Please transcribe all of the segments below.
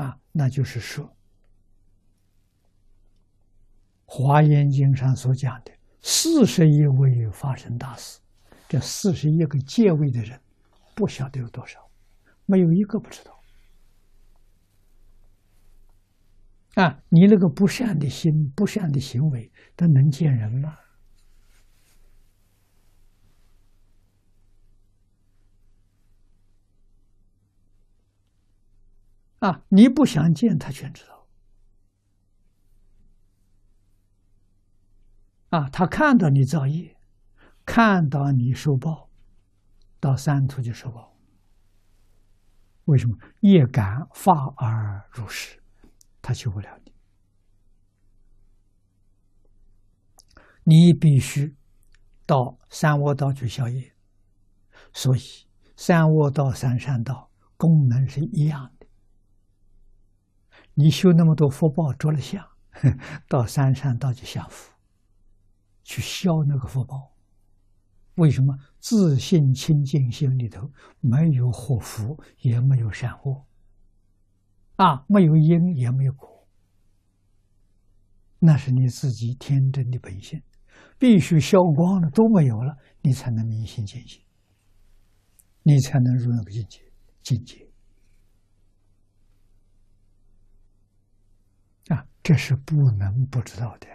啊，那就是说，《华严经》上所讲的四十一位发生大事，这四十一个借位的人，不晓得有多少，没有一个不知道。啊，你那个不善的心、不善的行为，他能见人吗？啊！你不想见他，全知道。啊，他看到你造业，看到你受报，到三途就受报。为什么业感发而入世，他救不了你。你必须到三窝道去消业。所以，三窝道、三善道功能是一样的。你修那么多福报，着了相，到山上道去享福，去消那个福报。为什么自信清净心里头没有祸福，也没有善恶，啊，没有因也没有果，那是你自己天真的本性，必须消光了，都没有了，你才能明心见性，你才能入那个境界境界。这是不能不知道的。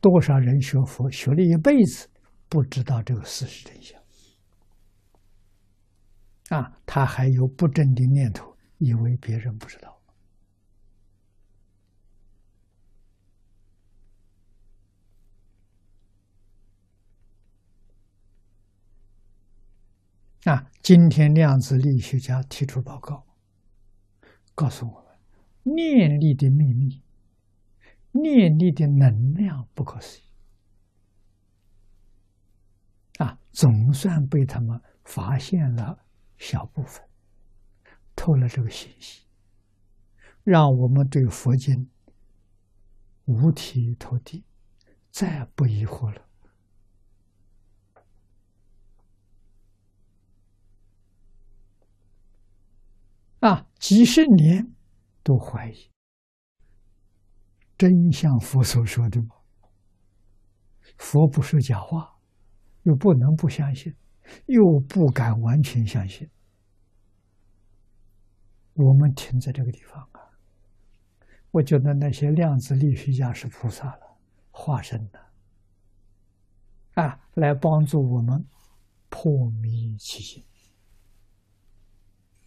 多少人学佛学了一辈子，不知道这个事实真相啊！他还有不正的念头，以为别人不知道啊！今天量子力学家提出报告，告诉我们。念力的秘密，念力的能量不可思议啊！总算被他们发现了小部分，透了这个信息，让我们对佛经五体投地，再不疑惑了啊！几十年。都怀疑真像佛所说的吗？佛不说假话，又不能不相信，又不敢完全相信。我们停在这个地方啊，我觉得那些量子力学家是菩萨了，化身的啊，来帮助我们破迷其心。